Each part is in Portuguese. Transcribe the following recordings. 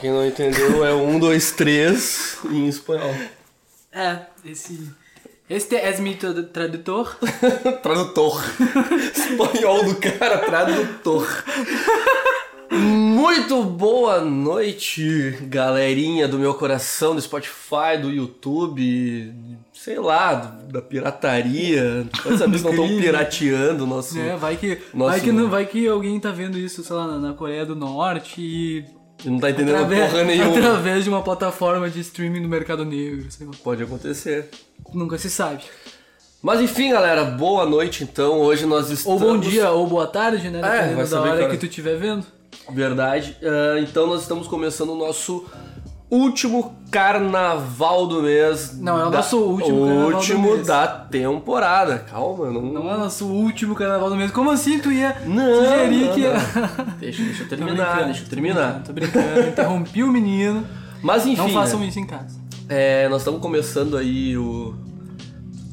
quem não entendeu, é um, dois, três em espanhol. É, esse. Este é mi tra- tradutor. Tradutor. Espanhol do cara, tradutor. Muito boa noite, galerinha do meu coração, do Spotify, do YouTube, sei lá, da pirataria. Vai saber se não estão pirateando o nosso. É, vai que, Nossa, vai, que não, vai que alguém tá vendo isso, sei lá, na Coreia do Norte e. Não tá entendendo através, porra nenhuma. através de uma plataforma de streaming do mercado negro, sei lá. Pode acontecer. Nunca se sabe. Mas enfim, galera, boa noite então. Hoje nós Ou estamos. bom dia, ou boa tarde, né? É, vai Dependendo da saber que hora hora- que tu estiver vendo. Verdade. Ah, então nós estamos começando o nosso último carnaval do mês. Não, é o da- nosso último o carnaval do último mês. da temporada. Calma, não. Não é nosso último carnaval do mês. Como assim tu ia Não, sugerir não, que. não. Deixa, deixa eu terminar, deixa eu terminar. Tô brincando, interrompi o menino. Mas enfim, Não façam né? isso em casa. É, nós estamos começando aí o.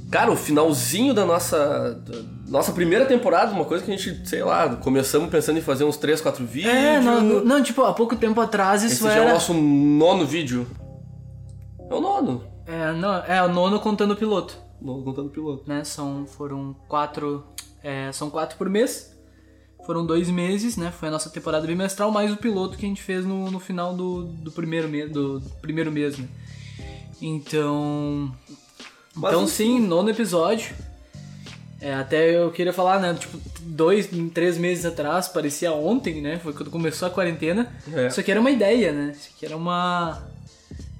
Cara, o finalzinho da nossa. Nossa primeira temporada, uma coisa que a gente, sei lá, começamos pensando em fazer uns 3, 4 vídeos. É, não, não, tipo, há pouco tempo atrás Esse isso já é o era. nosso nono vídeo. É o nono. É, não, é o nono contando o piloto. Nono contando o piloto. né? São, foram quatro, é, são quatro por mês. Foram dois meses, né? Foi a nossa temporada bimestral, mais o piloto que a gente fez no, no final do, do primeiro mês, do primeiro mês, né? Então, Mas, então sim, nono episódio. É, até eu queria falar, né? Tipo, dois, três meses atrás, parecia ontem, né? Foi quando começou a quarentena. É. Isso aqui era uma ideia, né? Isso aqui era uma.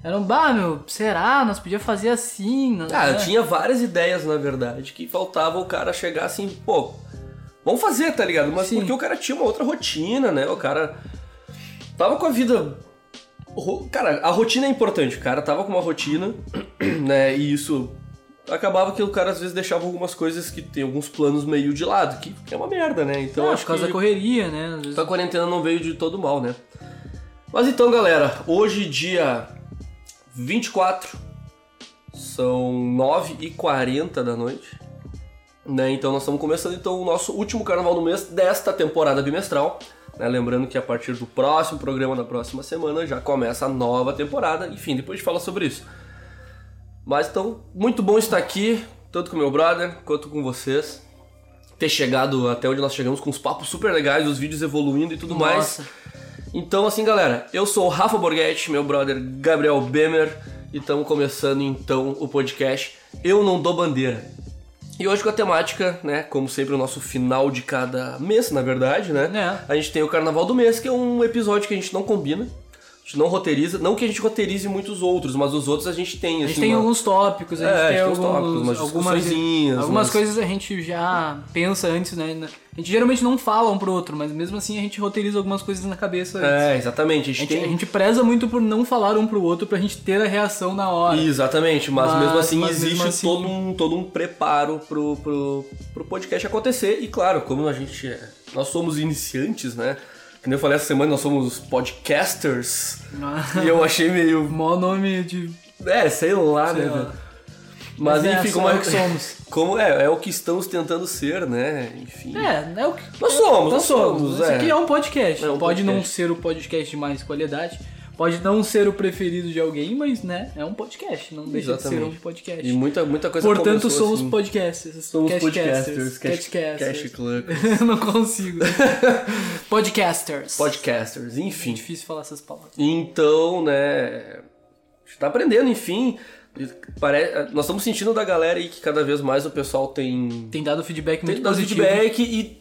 Era um, bah, meu, será? Nós podíamos fazer assim, né? Ah, eu tinha várias ideias, na verdade, que faltava o cara chegar assim, pô, vamos fazer, tá ligado? Mas Sim. porque o cara tinha uma outra rotina, né? O cara tava com a vida. Cara, a rotina é importante, o cara tava com uma rotina, né? E isso acabava que o cara às vezes deixava algumas coisas que tem alguns planos meio de lado, que é uma merda, né? Então Então, acho por causa que da correria, né? Às vezes- a quarentena não veio de todo mal, né? Mas então, galera, hoje dia 24, são 9h40 da noite, né? Então nós estamos começando então o nosso último carnaval do mês desta temporada bimestral. Né? Lembrando que a partir do próximo programa da próxima semana já começa a nova temporada. Enfim, depois a gente fala sobre isso. Mas então, muito bom estar aqui, tanto com meu brother quanto com vocês. Ter chegado até onde nós chegamos com os papos super legais, os vídeos evoluindo e tudo mais. Nossa. Então, assim, galera, eu sou o Rafa Borghetti, meu brother Gabriel Bemer, e estamos começando então o podcast Eu Não Dou Bandeira. E hoje com a temática, né, como sempre, o nosso final de cada mês, na verdade, né? É. A gente tem o Carnaval do Mês, que é um episódio que a gente não combina, gente não roteiriza, não que a gente roteirize muitos outros, mas os outros a gente tem, A assim, gente tem uma- alguns tópicos, a gente É, a tem, gente tem uns alguns, tópicos, umas algumas, algumas umas- coisas a gente já pensa antes, né? A gente geralmente não fala um pro outro, mas mesmo assim a gente roteiriza algumas coisas na cabeça antes. É, exatamente, a A gente, gente, tem... a gente preza muito por não falar um pro outro pra gente ter a reação na hora. Exatamente, mas, Mas- mesmo assim mas existe mesmo assim- todo, um, todo um preparo pro, pro, pro podcast acontecer. E claro, como a gente é, Nós somos iniciantes, né? Que nem eu falei essa semana, nós somos podcasters. e eu achei meio. Mó nome de. É, sei lá, Sei né? lá. Mas, Mas é, enfim, só como é é o que somos. Como é, é o que estamos tentando ser, né? Enfim. É, é o que. Nós somos, Nós nós somos. somos. Esse é. aqui é um podcast. É um pode não podcast. ser o podcast de mais qualidade. Pode não ser o preferido de alguém, mas, né, é um podcast. Não deixa de ser Exatamente. um podcast. E muita, muita coisa Portanto, somos assim. podcasters. Somos podcasters, cash, Cashcasters. cash não consigo. Podcasters. podcasters, É enfim. difícil falar essas palavras. Então, né, a gente tá aprendendo, enfim. Pare... Nós estamos sentindo da galera aí que cada vez mais o pessoal tem, Tem dado feedback tem muito dado positivo. feedback e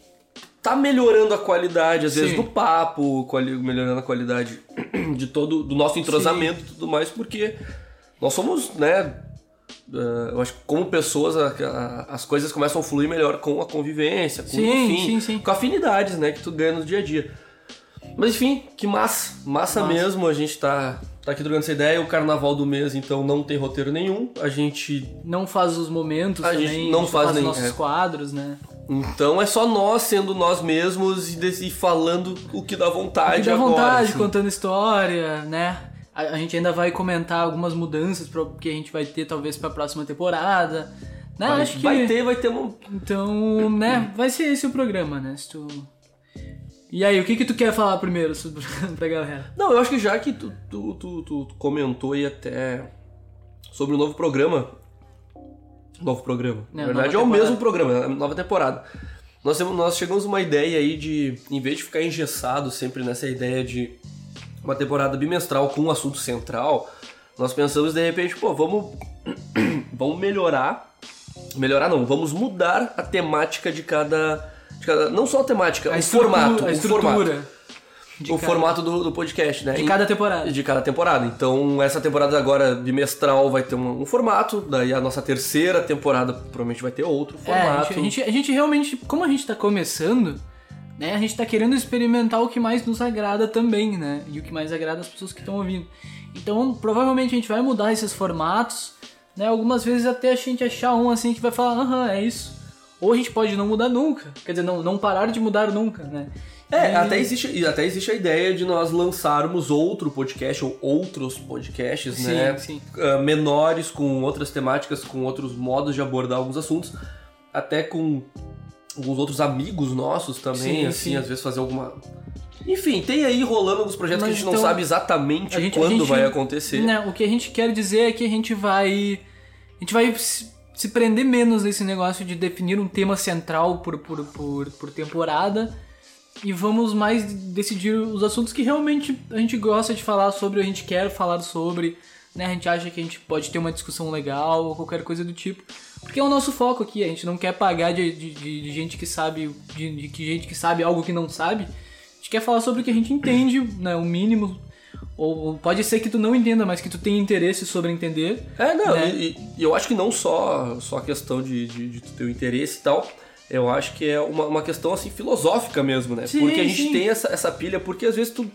tá melhorando a qualidade, às vezes, Sim. do papo, quali- melhorando a qualidade de todo do nosso entrosamento e tudo mais, porque nós somos, né, eh, eu acho que como pessoas a- a- as coisas começam a fluir melhor com a convivência, com, Sim, enfim, sim, sim. com afinidades, né, que tu ganha no dia a dia. Mas enfim, que massa, massa, mesmo, a gente tá, tá aqui trocando essa ideia, o carnaval do mês então não tem roteiro nenhum, a gente Não faz os momentos A também. gente não faz os nem- nossos é. quadros, né? Então é só nós sendo nós mesmos e, e falando o que dá vontade Fique à agora. vontade, assim. contando história, né? A, a gente ainda vai comentar algumas mudanças pro- que a gente vai ter talvez pra próxima temporada. Né? Vai, Acho que. vai ter, vai ter um. Então, né? Vai ser esse o programa, né? Se tu... E aí, o que que tu quer falar primeiro sobre, pra galera? Não, eu acho que já que tu, tu, tu- tu comentou aí até sobre o novo programa. Novo programa. Na É, verdade, é o mesmo programa, é nova temporada. Nós, temos- nós chegamos a uma ideia aí de, em vez de ficar engessado sempre nessa ideia de uma temporada bimestral com um assunto central, nós pensamos de repente, pô, vamos, vamos melhorar. Melhorar não, vamos mudar a temática de cada. De cada não só a temática, A o formato. a o estrutura formato de o cada- formato do, do podcast, né? de cada temporada. de cada temporada. Então, essa temporada agora bimestral vai ter um, um formato, daí a nossa terceira temporada provavelmente vai ter outro É, a formato. gente, a, gente, a gente realmente, como a gente tá começando, né, a gente tá querendo experimentar o que mais nos agrada também, né? E o que mais agrada as pessoas que estão ouvindo. Então, provavelmente a gente vai mudar esses formatos, né? Algumas vezes até a gente achar um assim que vai falar, aham, é isso. Ou a gente pode não mudar nunca. Quer dizer, não, não parar de mudar nunca, né? É, E- até existe, até existe a ideia de nós lançarmos outro podcast ou outros podcasts, Sim, né? sim. ah, menores, com outras temáticas, com outros modos de abordar alguns assuntos, até com alguns outros amigos nossos também, Sim, assim, sim. às vezes fazer alguma. Enfim, tem aí rolando alguns projetos que a Mas gente não então, sabe exatamente gente- quando gente- vai acontecer. O que a gente quer dizer é que a gente vai. A gente vai se, se prender menos nesse negócio de definir um tema central por, por, por, por temporada. E vamos mais decidir os assuntos que realmente a gente gosta de falar sobre, a gente quer falar sobre, né? A gente acha que a gente pode ter uma discussão legal ou qualquer coisa do tipo. Porque é o nosso foco aqui, a gente não quer pagar de, de, de- gente que sabe. De, de que gente que sabe algo que não sabe. A gente quer falar sobre o que a gente entende, né? O mínimo. Ou, ou pode ser que tu não entenda, mas que tu tenha interesse sobre entender. É, não, né? e, e eu acho que não só, só a questão de, de, de tu ter o interesse e tal, eu acho que é uma, uma questão assim filosófica mesmo, né? Sim, porque a gente sim. tem essa, essa pilha, porque às vezes tu.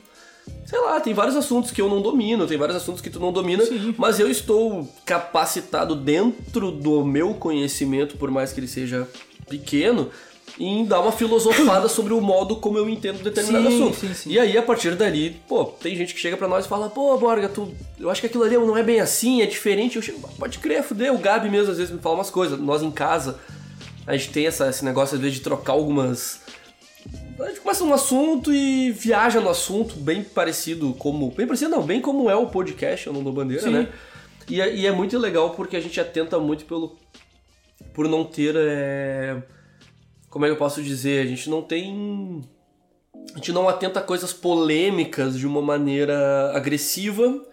Sei lá, tem vários assuntos que eu não domino, tem vários assuntos que tu não domina, Sim. mas eu estou capacitado dentro do meu conhecimento, por mais que ele seja pequeno, em dar uma filosofada sobre o modo como eu entendo determinado Sim, assunto. sim, sim. E aí, a partir dali, pô, tem gente que chega pra nós e fala, pô, Borga, tu, eu acho que aquilo ali não é bem assim, é diferente. Eu chego, pode crer, fudeu. O Gabi mesmo às vezes me fala umas coisas. Nós em casa, a gente tem essa, esse negócio às vezes de trocar algumas. A gente começa um assunto e viaja no assunto, bem parecido como. Bem parecido, não, bem como é o podcast, eu não dou bandeira, Sim. né? E é, e é muito legal porque a gente atenta muito pelo. Por não ter. é, como é que eu posso dizer? A gente não tem. A gente não atenta a coisas polêmicas de uma maneira agressiva,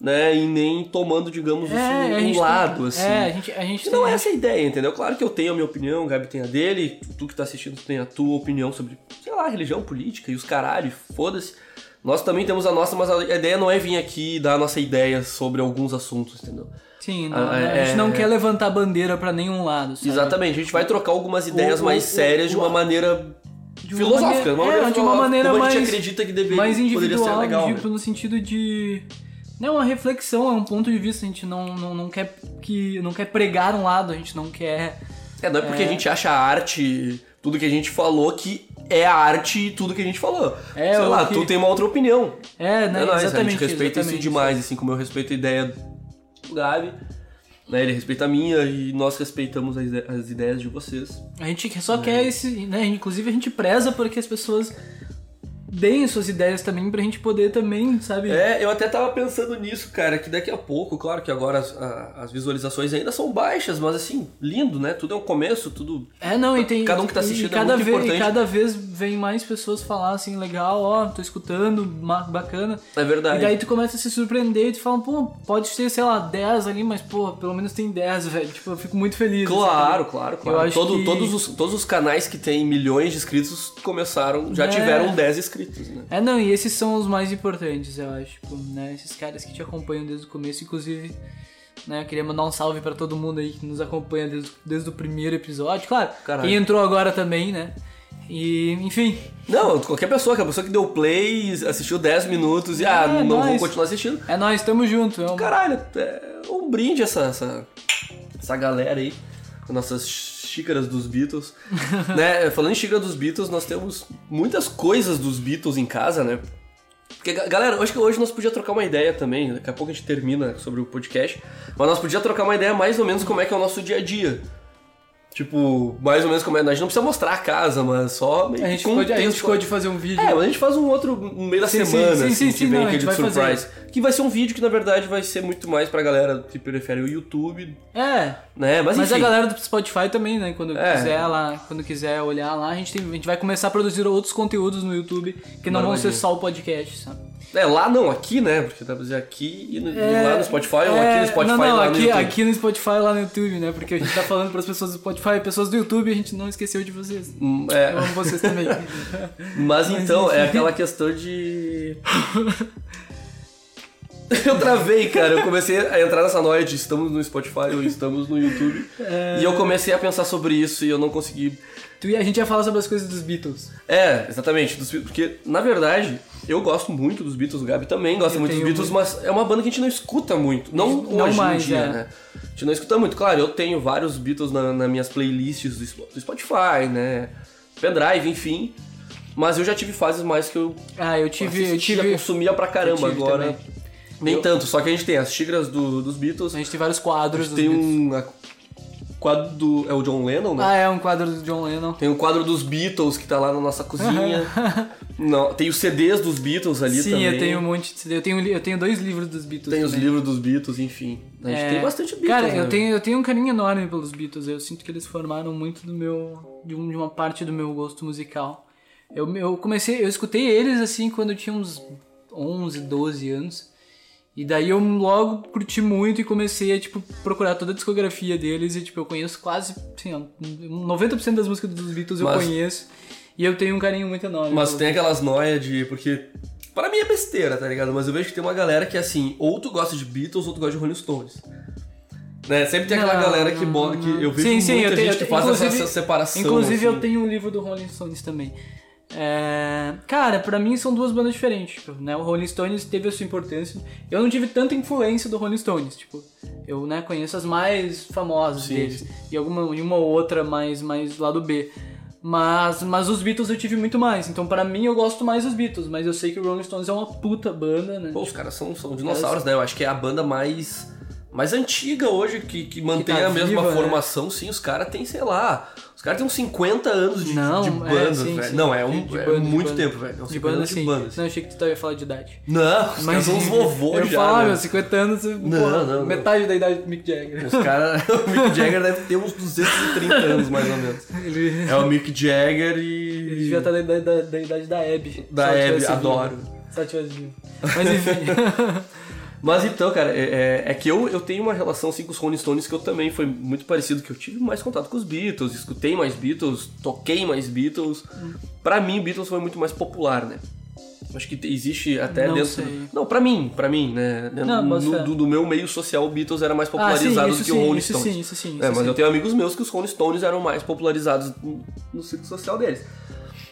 né? E nem tomando, digamos, assim, a um lado, assim. É, a gente, a gente não é essa a ideia, entendeu? Claro que eu tenho a minha opinião, o Gabi tem a dele, tu que tá assistindo tem a tua opinião sobre, sei lá, religião, política e os caralho, foda-se. Nós também temos a nossa, mas a ideia não é vir aqui e dar a nossa ideia sobre alguns assuntos, entendeu? Sim, não, Ah, a é- gente não quer levantar bandeira pra nenhum lado. sabe? Exatamente, a gente vai trocar algumas ideias o- mais o- sérias de o- uma maneira De uma filosófica, maneira- de uma é, maneira, de uma maneira a gente mais- acredita que deveria, mais poderia individual, ser legal. tipo, né? no sentido de. Não, uma reflexão, é um ponto de vista, a gente não, não, não quer que. não quer pregar um lado, a gente não quer. É, não é porque a gente acha a arte, tudo que a gente falou, que é a arte e tudo que a gente falou. É, Sei lá, que- tu tem uma outra opinião. É, né? É nóis, exatamente. a gente respeita isso demais, assim como eu respeito a ideia do Gabi, né? Ele respeita a minha e nós respeitamos as, as ideias de vocês. A gente só quer esse. Né? Inclusive a gente preza porque as pessoas deem suas ideias também pra gente poder também, sabe? É, eu até tava pensando nisso, cara, que daqui a pouco, claro que agora as, as visualizações ainda são baixas, mas assim, lindo, né? Tudo é um começo, tudo. É, não, e tem. Cada um que tá assistindo é cada muito vez, importante. E cada vez vem mais pessoas falar assim, legal, ó, tô escutando, bacana. É verdade. E daí tu começa a se surpreender e tu fala, pô, pode ter, sei lá, 10 ali, mas, pô, pelo menos tem 10, velho. Tipo, eu fico muito feliz. Claro, assim, claro, claro. acho Todo- que- todos, os, todos os canais que têm milhões de inscritos começaram, já É. tiveram 10 inscritos, né? É, não, e esses são os mais importantes, eu acho. Tipo, né? Esses caras que te acompanham desde o começo, inclusive. Né, eu queria mandar um salve pra todo mundo aí que nos acompanha desde, desde o primeiro episódio. Claro, Caralho. quem entrou agora também, né? E, enfim. Não, qualquer pessoa, que a pessoa que deu play, assistiu 10 minutos e, ah, É, não vou continuar assistindo. É nóis, tamo junto. É um- Caralho, é um brinde essa, essa, essa galera aí, nossas xícaras dos Beatles. né? Falando em xícara dos Beatles, nós temos muitas coisas dos Beatles em casa, né? Porque, ga- galera, acho que hoje nós podíamos trocar uma ideia também, daqui a pouco a gente termina sobre o podcast, mas nós podíamos trocar uma ideia mais ou menos como é que é o nosso dia a dia. Tipo, mais ou menos como é. A gente não precisa mostrar a casa, mas só meio A gente, ficou de, a gente contexto- ficou de fazer um vídeo. É, mas a gente faz um outro no meio da Sim, semana, sim, assim, sim, que sim, não, aquele vai fazer. surprise. Que vai ser um vídeo que, na verdade, vai ser muito mais pra galera que prefere o YouTube, É, né? Mas, Mas, a galera do Spotify também, né? Quando É. quiser lá, quando quiser olhar lá, a gente, tem- a gente vai começar a produzir outros conteúdos no YouTube que não vão ser só o podcast, sabe? É, lá não, aqui, né? Porque dá pra dizer aqui e, no- e É, lá no Spotify, ou é, aqui no Spotify não, não, lá aqui, no YouTube. aqui no Spotify lá no YouTube, né? Porque a gente tá falando pras pessoas do Spotify, pessoas do YouTube, a gente não esqueceu de vocês. Hum, é, Eu amo vocês também. mas então, é aquela questão de. Eu travei, cara. Eu comecei a entrar nessa noia de estamos no Spotify ou estamos no YouTube. É. E eu comecei a pensar sobre isso e eu não consegui. Tu e a gente ia falar sobre as coisas dos Beatles. É, exatamente. dos Beatles, porque, na verdade, eu gosto muito dos Beatles, o Gabi também gosta Eu muito dos Beatles, mas é uma banda que a gente não escuta muito. Não, Não hoje mais, em dia, é. né? A gente não escuta muito. Claro, eu tenho vários Beatles na, nas minhas playlists do Sp- do Spotify, né? Pendrive, enfim. Mas eu já tive fases mais que eu Ah, eu tive. Eu assistia, tive consumia pra caramba eu agora. também. Nem Eu- tanto, só que a gente tem as xícaras do- dos Beatles. a gente tem vários A quadros gente dos tem Beatles. um a- quadro do. É o John Lennon, né? Ah, é um quadro do John Lennon. Tem o quadro dos Beatles que tá lá na nossa cozinha. Não, tem os CDs dos Beatles ali Sim, também. eu tenho um monte de CD. Eu tenho, eu tenho dois livros dos Beatles. Tem os também. livros dos Beatles, enfim. A gente É, tem bastante Beatles. Cara, né? eu tenho, eu tenho um carinho enorme pelos Beatles. Eu sinto que eles formaram muito do meu. de, um- de uma parte do meu gosto musical. Eu, eu comecei. Eu escutei eles assim quando eu tinha uns 11, 12 anos. E daí eu logo curti muito e comecei a, tipo, procurar toda a discografia deles e, tipo, eu conheço quase, assim, ó, 90% das músicas dos Beatles eu Mas- conheço. E eu tenho um carinho muito enorme. Mas tem aquelas noias de. Porque. Para mim é besteira, tá ligado? Mas eu vejo que tem uma galera que assim, ou tu gosta de Beatles ou tu gosta de Rolling Stones. Né? Sempre tem aquela Não, galera que, não, bo- não. que eu vejo Sim, sim, muita eu tenho- gente que eu faz tenho- essa, inclusive- essa separação. Inclusive eu assim. tenho um livro do Rolling Stones também. É, Cara, pra mim são duas bandas diferentes. Tipo, né? O Rolling Stones teve a sua importância. Eu não tive tanta influência do Rolling Stones. Tipo, eu né, conheço as mais famosas Sim, deles. sim. E alguma e uma ou outra mais, mais lado B. Mas, mas os Beatles eu tive muito mais. Então, pra mim, eu gosto mais dos Beatles. Mas eu sei que o Rolling Stones é uma puta banda, né? Pô, os caras são, são dinossauros, né? Eu acho que é a banda mais, mais antiga hoje que, que mantém tá a mesma viva, né? formação. Sim, os caras têm, sei lá. Os caras têm uns 50 anos de, Não, de é, banda, sim, velho. sim. Não, é, um, é banda, de muito tempo, velho. É uns De 50 banda, anos sim. de banda. assim. Não, achei que tu ia falar de idade. Não, os caras são uns vovôs eu já. falar, né? meu, 50 anos, Não, porra, não, não. metade da idade do Mick Jagger. Os caras. o Mick Jagger deve ter uns 230 anos, mais ou menos. Ele, É o Mick Jagger ele e. devia estar da, idade- da, da idade da Abby. Da Abby, adoro. Se ela tivesse vivo. Mas enfim. Mas então, cara, é, é- é que eu, eu tenho uma relação assim com os Rolling Stones que eu também foi muito parecido, que eu tive mais contato com os Beatles, escutei mais Beatles, toquei mais Beatles. Pra mim, Beatles foi muito mais popular, né? Acho que te- existe até Não dentro. sei. Não, pra mim, pra mim, né? Não, no, fé. do, do meu meio social, o Beatles era mais ah, sim, popularizado isso do que o sim, Rolling isso Stones. sim, isso sim. É, isso mas sim. eu tenho amigos meus que os Rolling Stones eram mais popularizados no, no círculo social deles.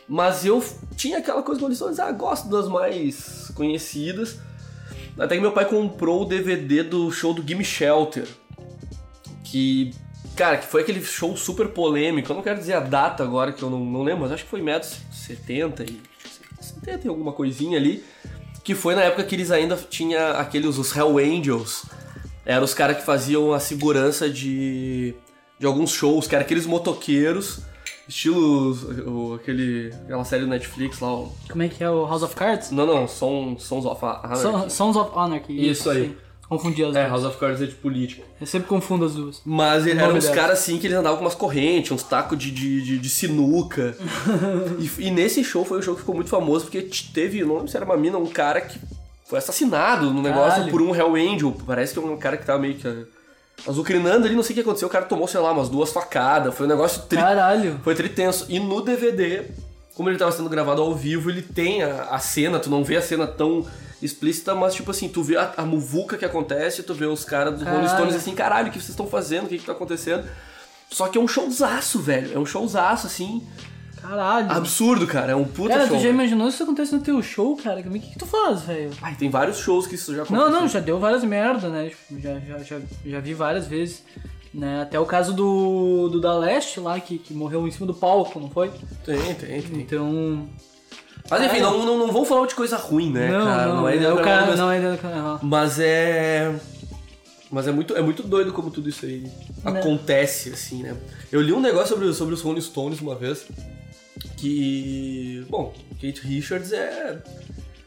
Mas eu tinha aquela coisa do Rolling Stones, ah, gosto das mais conhecidas. Até que meu pai comprou o DVD do show do Gimme Shelter. Que, cara, que foi aquele show super polêmico. Eu não quero dizer a data agora, que eu não, não lembro, mas acho que foi meados 70 e... 70 e alguma coisinha ali. Que foi na época que eles ainda tinham aqueles, os Hell Angels. Eram os caras que faziam a segurança de, de alguns shows, eram aqueles motoqueiros, estilo o, aquele, aquela série do Netflix lá. o- Como é que é o House of Cards? Não, não, Sons, Sons of Anarchy. Son- Sons of Anarchy. Isso aí. sim. Confundi as É, duas. House of Cards é de política. Eu sempre confundo as duas. Mas O eram uns caras assim que eles andavam com umas correntes, uns tacos de, de, de, de sinuca. e, e nesse show foi um show que ficou muito famoso porque teve, não lembro se era uma mina, um cara que foi assassinado no negócio Caralho. por um Hell Angel. Parece que é um cara que tava meio que azucrinando ali, não sei o que aconteceu. O cara tomou, sei lá, umas duas facadas. Foi um negócio tri... Caralho. Foi tritenso. E no DVD, como ele tava sendo gravado ao vivo, ele tem a, a cena, tu não vê a cena tão explícita, mas tipo assim, tu vê a, a muvuca que acontece, tu vê os caras do Rolling. Stones assim, caralho, o que vocês estão fazendo? O que que tá acontecendo? Só que é um showzaço, velho. É um showzaço, assim, Caralho. absurdo, cara. É um puta Cara, show. tu já imaginou isso acontece no teu show, cara? O que, que tu faz, velho? Ai, tem vários shows que isso já aconteceu. Não, não, já deu várias merda, né? Tipo, já, já, já, já vi várias vezes. Né? Até o caso do, do da Leste lá, que, que morreu em cima do palco, não foi? Tem, tem, tem. Então. Mas enfim, não, não, não vamos falar de coisa ruim, né, não, cara? não, é é ideia o do cara, mas- não é do cara. Mas é. Mas é muito, é muito doido como tudo isso aí acontece, assim, né? Eu li um negócio sobre, sobre os Rolling Stones uma vez, que... Bom, Kate Richards é...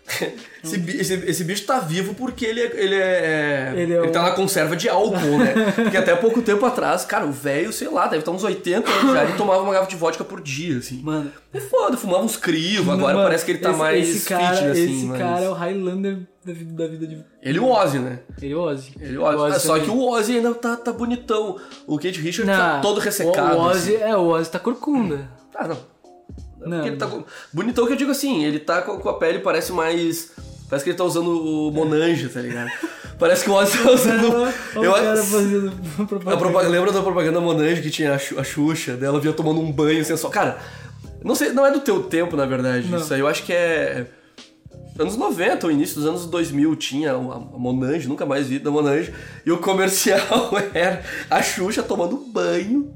esse, esse, esse bicho tá vivo porque ele é, ele é, Ele ele, é tá um- na conserva de álcool, né? Porque até pouco tempo atrás, cara, o velho, sei lá, deve estar uns 80 anos já, ele tomava uma garrafa de vodka por dia, assim. Mano, É foda, fumava uns crivo, agora mano, parece que ele tá esse- mais esse cara, fitness, assim. Esse mas- cara é o Highlander da vida, da vida de... Ele e o Ozzy, né? Ele é o Ozzy. Ele, o Ozzy. O Ozzy Ah, só que o Ozzy ainda tá, tá bonitão. O Kate Richards tá todo ressecado. O, o Ozzy, assim. é, o Ozzy tá corcunda. Ah, não. Não. porque ele tá com- Bonitão que eu digo assim, ele tá com a pele, parece mais. Parece que ele tá usando o Monange, tá ligado? Parece que o Ozzy tá usando. Olha eu, cara fazendo propaganda. propaganda, lembra da propaganda Monange que tinha a, Xu- a Xuxa, dela vinha tomando um banho assim, só. Cara, não sei, não é do teu tempo, na verdade. Não. Isso aí eu acho que é. Anos 90, o início dos anos 2000 tinha a a Monange, nunca mais vi da Monange, e o comercial era a Xuxa tomando banho,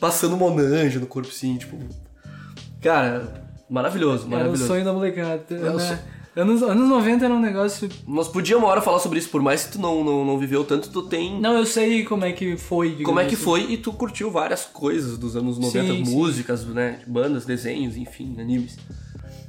passando Monange no corpo sim, tipo. Cara, maravilhoso, Era o maravilhoso. sonho da molecada. o né? sonho. Anos, anos 90 era um negócio... Nós podíamos uma hora falar sobre isso, por mais que tu não, não, não viveu tanto, tu tem. Não, eu sei como é que foi. Como é que assim. foi e tu curtiu várias coisas dos anos 90, Sim, sim. músicas, né? Bandas, desenhos, enfim, animes.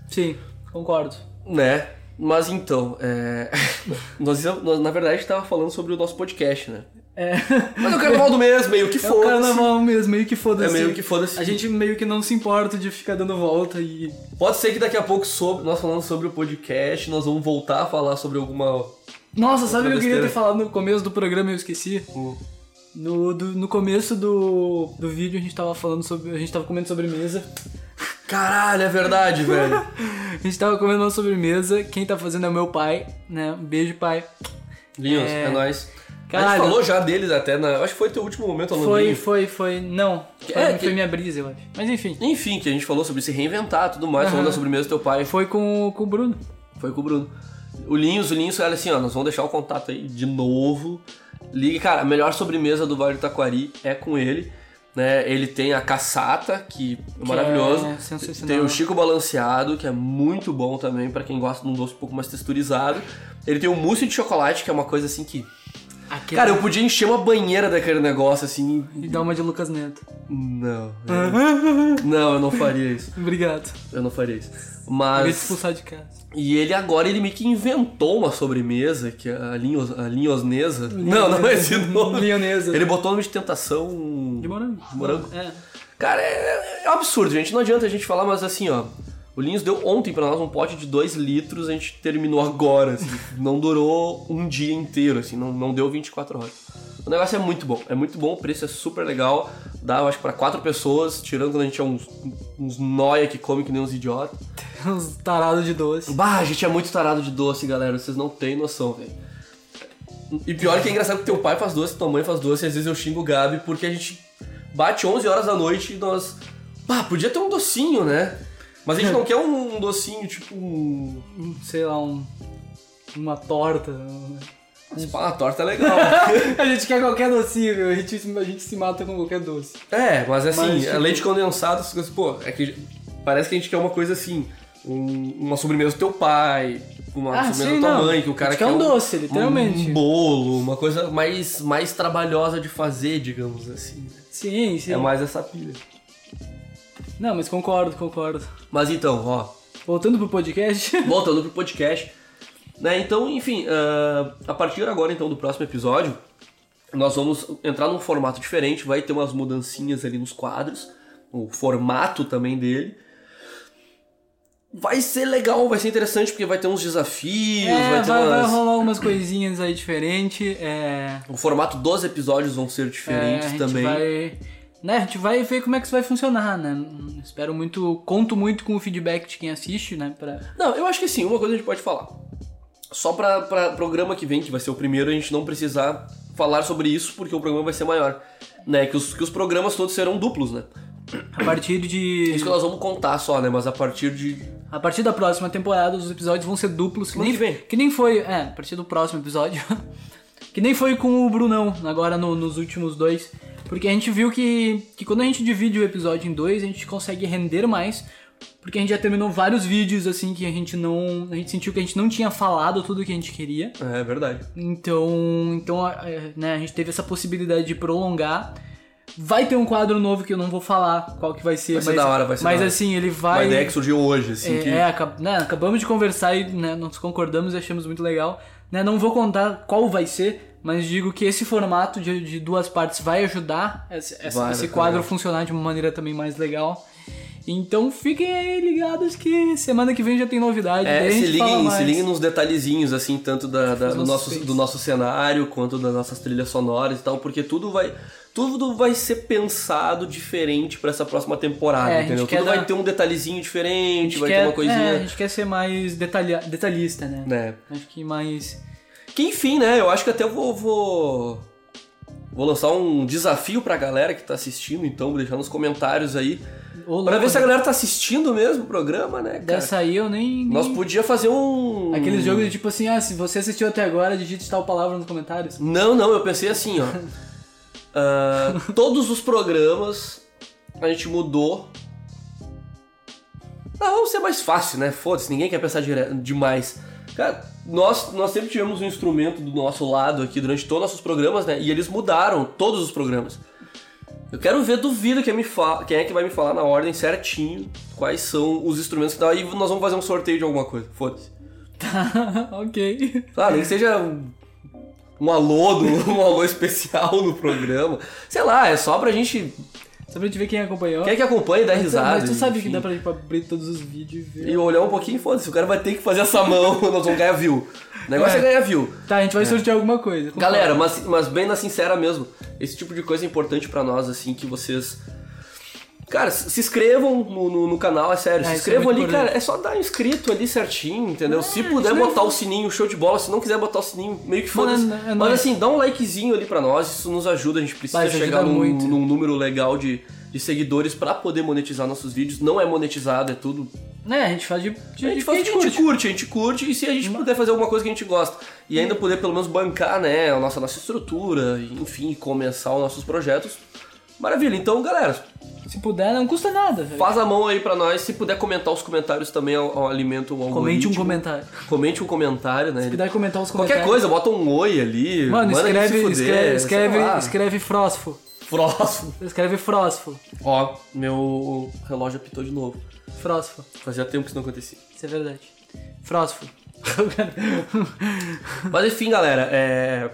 Sim, concordo. Né? Mas então, é... nós, nós, na verdade tava falando sobre o nosso podcast, né? É, Mas é o carnaval do mês, meio que é o carnaval mesmo, meio que foda-se. É meio que foda-se. A gente meio que não se importa de ficar dando volta e... Pode ser que daqui a pouco, sobre, nós falando sobre o podcast, nós vamos voltar a falar sobre alguma. Nossa, sabe o que eu queria ter falado no começo do programa e eu esqueci? No, do- no começo do, do vídeo a gente tava falando sobre. A gente tava comendo sobremesa. Caralho, é verdade, velho. A gente tava comendo uma sobremesa. Quem tá fazendo é o meu pai, né? Um beijo, pai. Linhos, É. é, nóis. A Caralho. gente falou já deles até na. Acho que foi teu último momento, Alan Foi, foi, foi. Não. Foi, É, que- foi minha brisa, eu acho. Mas enfim. Enfim, que a gente falou sobre se reinventar tudo mais, Aham. falando da sobremesa do teu pai. Foi com, com o Bruno. Foi com o Bruno. O Linhos, o Linhos, olha assim, ó, nós vamos deixar o contato aí de novo. Ligue, cara, a melhor sobremesa do Vale do Taquari é com ele. Né? Ele tem a caçata, que é maravilhoso. é. Tem o Chico Balanceado, que é muito bom também pra quem gosta de um doce um pouco mais texturizado. Ele tem o mousse de chocolate, que é uma coisa assim que. Aquele... Cara, eu podia encher uma banheira daquele negócio assim. E dá uma de Lucas Neto. Não. eu- Não, eu não faria isso. Obrigado. Eu não faria isso. Eu ia te Mas. expulsar de casa. E ele agora, ele meio que inventou uma sobremesa, que é a, linhos, a linhosnesa. Não, não é esse nome. Linhonesa. Ele botou o nome de tentação... De morango. De morango. É. Cara, é, é um absurdo, gente. Não adianta a gente falar, mas assim, ó... O Linhos deu ontem pra nós um pote de 2 litros, a gente terminou agora, assim. não durou um dia inteiro, assim, não, não deu 24 horas. O negócio é muito bom, é muito bom, o preço é super legal. Dá, eu acho, pra quatro pessoas, tirando quando a gente é uns, uns noia que come que nem uns idiotas. Uns tarados de doce. Bah, a gente é muito tarado de doce, galera. Vocês não têm noção, velho. E pior que é engraçado que teu pai faz doce, tua mãe faz doce, e às vezes eu xingo o Gabi porque a gente bate 11 horas da noite e nós. Bah, podia ter um docinho, né? Mas a gente não quer um docinho tipo um. Sei lá, um... Uma torta. Pá, uma torta é legal. a gente quer qualquer docinho? A gente, a gente se mata com qualquer doce. é, mas assim, Mas, tipo- leite condensado, essas coisas, pô, é que parece que a gente quer uma coisa assim. um- uma sobremesa do teu pai, uma Ah, sobremesa sim, da tua não. mãe, que o cara A gente quer um doce, literalmente. Um bolo, uma coisa mais, mais trabalhosa de fazer, digamos assim. né? Sim, sim. É mais essa pilha. Não, mas concordo, concordo. Mas então, ó, Voltando pro podcast. voltando pro podcast. Né, então, enfim, ah, a partir agora então do próximo episódio, nós vamos entrar num formato diferente, vai ter umas mudancinhas ali nos quadros, o formato também dele. Vai ser legal, vai ser interessante, porque vai ter uns desafios, É, vai ter vai, vai umas... rolar umas coisinhas aí diferentes. É, O formato dos episódios vão ser é, a diferentes gente também. vai. Né, a gente vai ver como é que isso vai funcionar, né? Espero muito. Conto muito com o feedback de quem assiste, né? Pra... Não, eu acho que sim, uma coisa a gente pode falar. Só pra, pra programa que vem, que vai ser o primeiro, a gente não precisar falar sobre isso, porque o programa vai ser maior. Né? Que os, que os programas todos serão duplos, né? A partir de. Isso que nós vamos contar só, né? Mas a partir de. A partir da próxima temporada, os episódios vão ser duplos. Que nem, que vem. que nem foi. É, a partir do próximo episódio. que nem foi com o Brunão, agora no- nos últimos dois. Porque a gente viu que, que quando a gente divide o episódio em dois, a gente consegue render mais. Porque a gente já terminou vários vídeos, assim, que a gente não. A gente sentiu que a gente não tinha falado tudo que a gente queria. É verdade. Então, então a- é, né, a gente teve essa possibilidade de prolongar. Vai ter um quadro novo que eu não vou falar qual que vai ser, Vai ser mas, da hora, vai ser mas da hora. assim, ele Uma vai. ideia que surgiu hoje, assim, É, que... é, né, acabamos de conversar e né, nós concordamos e achamos muito legal. Né, não vou contar qual vai ser, mas digo que esse formato de, de duas partes vai ajudar esse, Vai, esse quadro vai. funcionar de uma maneira também mais legal. Então fiquem aí ligados que semana que vem já tem novidade. É, a se liguem, se liguem nos detalhezinhos, assim, tanto da, da- do, nosso, do nosso cenário, quanto das nossas trilhas sonoras e tal, porque tudo vai. Tudo vai ser pensado diferente pra essa próxima temporada, É, entendeu? Tudo vai dar- ter um detalhezinho diferente, vai quer- ter uma coisinha. é, a gente quer ser mais detalha, detalhista, né? né? Acho que mais. Que enfim, né? Eu acho que até eu vou. Vou, vou lançar um desafio pra galera que tá assistindo, então, vou deixar nos comentários aí. Ô, Pra ver se a galera tá assistindo mesmo o programa, né, cara? Dessa aí eu nem. nem- Nós podia fazer um. Aqueles jogos de tipo assim, ah, se você assistiu até agora, digite tal palavra nos comentários. Não, não, eu pensei assim, ó. Ah, todos os programas a gente mudou. Ah, vamos ser mais fácil, né? Foda-se, ninguém quer pensar demais. Cara, nós, nós sempre tivemos um instrumento do nosso lado aqui durante todos os nossos programas, né? E eles mudaram todos os programas. Eu quero ver, duvido quem, me fa... quem é que vai me falar na ordem certinho quais são os instrumentos que dá. Aí nós vamos fazer um sorteio de alguma coisa. Foda-se. Tá, ok. Claro, nem que seja um, alô, do- um alô especial no programa. Sei lá, é só pra gente. Só pra gente ver quem acompanhou. Quem é que acompanha e dá risada. Mas tu sabe que enfim. dá pra, pra abrir todos os vídeos e ver. E olhar um pouquinho, foda-se, o cara vai ter que fazer essa mão, nós vamos ganhar view. O negócio é, É. ganhar view. Tá, a gente vai sortear alguma coisa. Galera, mas, mas bem na sincera mesmo, esse tipo de coisa é importante pra nós, assim, que vocês. Cara, se inscrevam no, no, no canal, é sério. É, se é inscrevam muito ali, importante. cara. É só dar inscrito ali certinho, entendeu? se puder é- botar o sininho, show de bola. Se não quiser botar o sininho, meio que foda-se. é- é Mas assim, dá um likezinho ali pra nós, isso nos ajuda. A gente precisa isso chegar num, num número legal de, de seguidores pra poder monetizar nossos vídeos. Não é monetizado, é tudo Né, a gente faz de. de a gente faz a gente curte, a gente curte, e se a gente puder fazer alguma coisa que a gente gosta e ainda poder pelo menos bancar, né, a nossa, nossa estrutura, enfim, começar os nossos projetos, maravilha. Então, galera, Se puder, não custa nada. velho. faz a mão aí pra nós, se puder comentar os comentários também, ao, ao alimento o Comente um comentário. Comente um comentário, né? Se puder comentar os Qualquer comentários. coisa, bota um oi ali, Mano, manda escreve, fuder, escreve, escreve, escreve frósfo. Próximo. Escreve frósfo. Ó, meu relógio apitou de novo. Frósfo. Fazia tempo que isso não acontecia. Isso é verdade. Frósfo. Mas enfim, galera, é.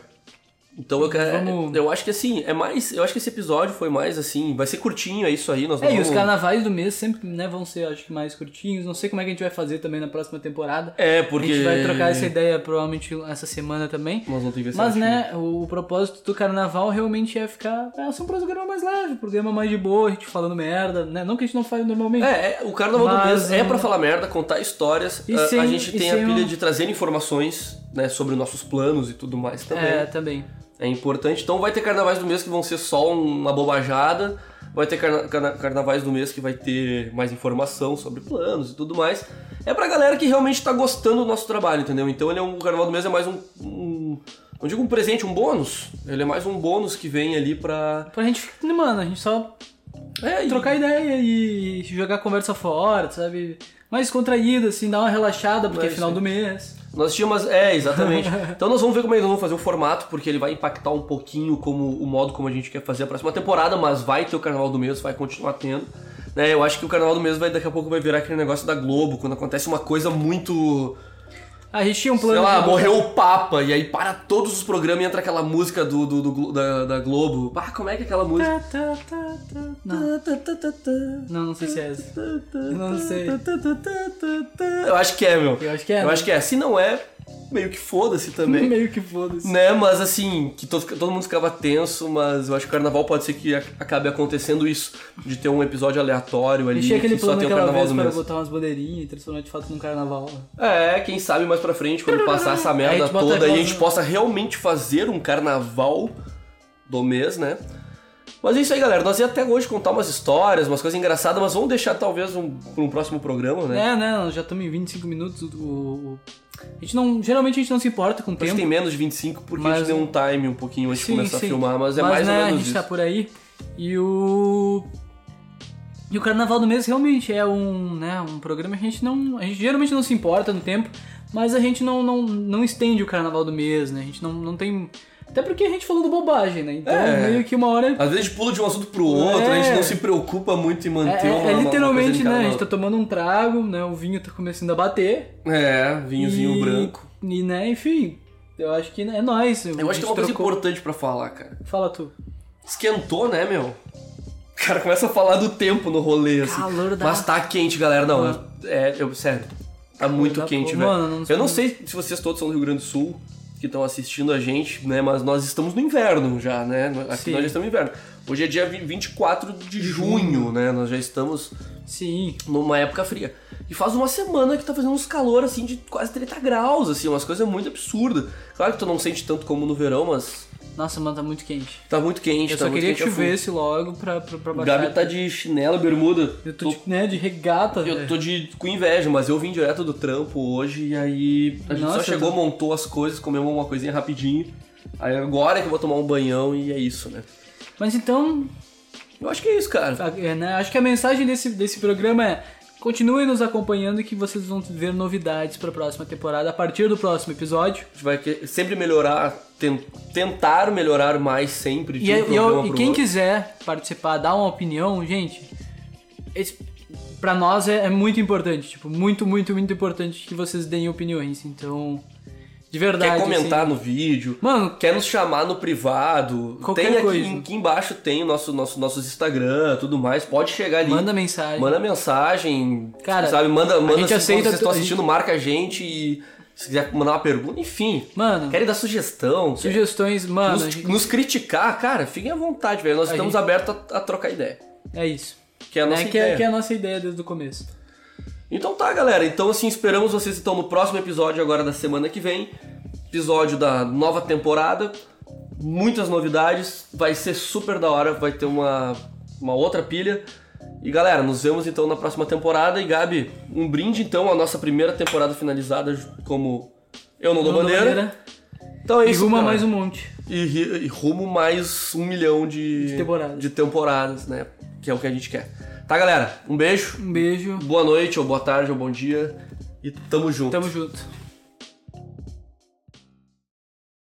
Então eu quero. Vamos- Eu acho que assim, é mais. Eu acho que esse episódio foi mais assim. Vai ser curtinho, é isso aí. Nós É, e os vamos- carnavais do mês sempre né, vão ser, acho que, mais curtinhos. Não sei como é que a gente vai fazer também na próxima temporada. É, porque. A gente vai trocar essa ideia provavelmente essa semana também. Nós não tem que ver Mas, né, o, o propósito do carnaval realmente é ficar. É ser um programa mais leve, programa mais de boa, a gente falando merda, né? Não que a gente não faz normalmente. É, é, o carnaval do Mas, mês é hum, pra falar merda, contar histórias. E a, a sem- gente e tem a pilha um- de trazer informações, né, sobre nossos planos e tudo mais também. É, também. É importante. Então vai ter carnavais do mês que vão ser só uma bobajada. Vai ter carna- carna- carnavais do mês que vai ter mais informação sobre planos e tudo mais. É pra galera que realmente tá gostando do nosso trabalho, entendeu? Então ele é um o carnaval do mês é mais um, um não digo um presente, um bônus. Ele é mais um bônus que vem ali pra Pra gente, mano, a gente só é, e- trocar ideia e jogar conversa fora, sabe? Mais contraído, assim, dar uma relaxada, porque É é final do mês. Nós tínhamos. É, exatamente. Então nós vamos ver como é que nós vamos fazer o formato, porque ele vai impactar um pouquinho como o modo como a gente quer fazer a próxima temporada, mas vai ter o Carnaval do Mês, vai continuar tendo. Né, eu acho que o Carnaval do Mês vai daqui a pouco vai virar aquele negócio da Globo, quando acontece uma coisa muito. A gente tinha um plano Sei lá, de- morreu o Papa, e aí para todos os programas e entra aquela música do, do- do da, da Globo. Ah, como é que é aquela música? Tá, tá, tá, tá. Não. não, não sei se é essa. Eu não sei. Eu acho que é, meu. Eu acho que é, Eu né? acho que é. Se não é, meio que foda-se também. Meio que foda-se. Né, mas assim, que todo, todo mundo ficava tenso, mas eu acho que o carnaval pode ser que ac- acabe acontecendo isso, de ter um episódio aleatório ali, Deixei que só tem o carnaval vez do para mês. botar umas bandeirinhas e transformar de fato num carnaval. É, quem sabe mais pra frente, quando passar essa a merda toda, aí a gente possa realmente fazer um carnaval do mês, né? Mas é isso aí, galera. Nós ia até hoje contar umas histórias, umas coisas engraçadas, mas vamos deixar talvez um, pra um próximo programa, né? É, né? Já estamos em 25 minutos. O, o- A gente não. Geralmente a gente não se importa com o Acho que tempo. tem menos de 25 porque a Mas- gente deu um time um pouquinho antes de Sim, começar sim. a filmar, mas é Mas, mais né, ou a menos gente isso. tá por aí. E o. E o Carnaval do Mês realmente é um, né, um programa que a gente não. A gente geralmente não se importa no tempo, mas a gente não, não, não estende o Carnaval do Mês, né? A gente não, não tem. Até porque a gente falou do bobagem, né? Então É. meio que uma hora. Às vezes a gente pula de um assunto pro outro, É. a gente não se preocupa muito em É, manter é- uma, é uma- uma literalmente, coisa de né? A gente tá tomando um trago, né? O vinho tá começando a bater. É, vinhozinho e, branco. E, né, enfim, eu acho que é nóis. Eu acho que é uma coisa importante pra falar, cara. Fala tu. Esquentou, né, meu? O cara começa a falar do tempo no rolê, assim. Calor da- Mas tá quente, galera. Não, é, eu, sério. Tá muito quente, velho. Eu não sei. sei se vocês todos são do Rio Grande do Sul, que estão assistindo a gente, né? Mas nós estamos no inverno já, né? Aqui Sim. nós já estamos no inverno. Hoje é dia 24 de junho, né? Nós já estamos Sim. numa época fria. E faz uma semana que tá fazendo uns calor assim de quase 30 graus, assim, umas coisas muito absurdas. Claro que tu não sente tanto como no verão, mas Nossa, mano, tá muito quente. tá muito quente, Eu tá só muito queria que quente chovesse logo pra, pra, pra O baixar. Gabi tá de chinelo, bermuda. Eu tô, de, né, de regata, Eu velho. tô de, com inveja, mas eu vim direto do trampo hoje e aí a gente Nossa, só chegou, eu tô- montou as coisas, comemos uma coisinha rapidinho. Aí agora é que eu vou tomar um banhão e é isso, né? Mas então, Eu acho que é isso, cara. a- é, né, acho que a mensagem desse, desse programa é continuem nos acompanhando que vocês vão ver novidades pra próxima temporada a partir do próximo episódio. A gente vai sempre melhorar, ten- tentar melhorar mais sempre de E, um eu- e quem outro. quiser participar, dar uma opinião, gente, pra nós é, é muito importante. Tipo, muito, muito, muito importante que vocês deem opiniões. Então, de verdade. Quer comentar assim, no vídeo, Mano, quer nos chamar no privado, Qualquer tem aqui, coisa. aqui embaixo tem o nosso, nosso, nossos Instagram, tudo mais, pode chegar ali. manda mensagem. Manda mensagem, Cara, sabe? Manda, manda gente assim, aceita vocês estão a assistindo, marca a gente e se quiser mandar uma pergunta, enfim. Mano, Querem dar sugestão, quer sugestões, mano, nos, a gente- nos criticar, cara, fiquem à vontade, velho. Nós A estamos gente- abertos a, a trocar ideia. é isso. Que é a nossa Né, que, é, ideia. que é a nossa ideia desde o começo. Então tá, galera. Então assim, esperamos vocês então no próximo episódio agora da semana que vem. Episódio da nova temporada. Muitas novidades. Vai ser super da hora. Vai ter uma, uma outra pilha. E galera, nos vemos então na próxima temporada. E Gabi, um brinde então à nossa primeira temporada finalizada como Eu Não Dou Não Bandeira. bandeira. Então é E isso. ruma cara. mais um monte. e, e rumo mais um milhão de, De temporadas. de temporadas, né? Que é o que a gente quer. Tá, galera? Um beijo. Um beijo. Boa noite, ou boa tarde, ou bom dia. E tamo junto. Tamo junto.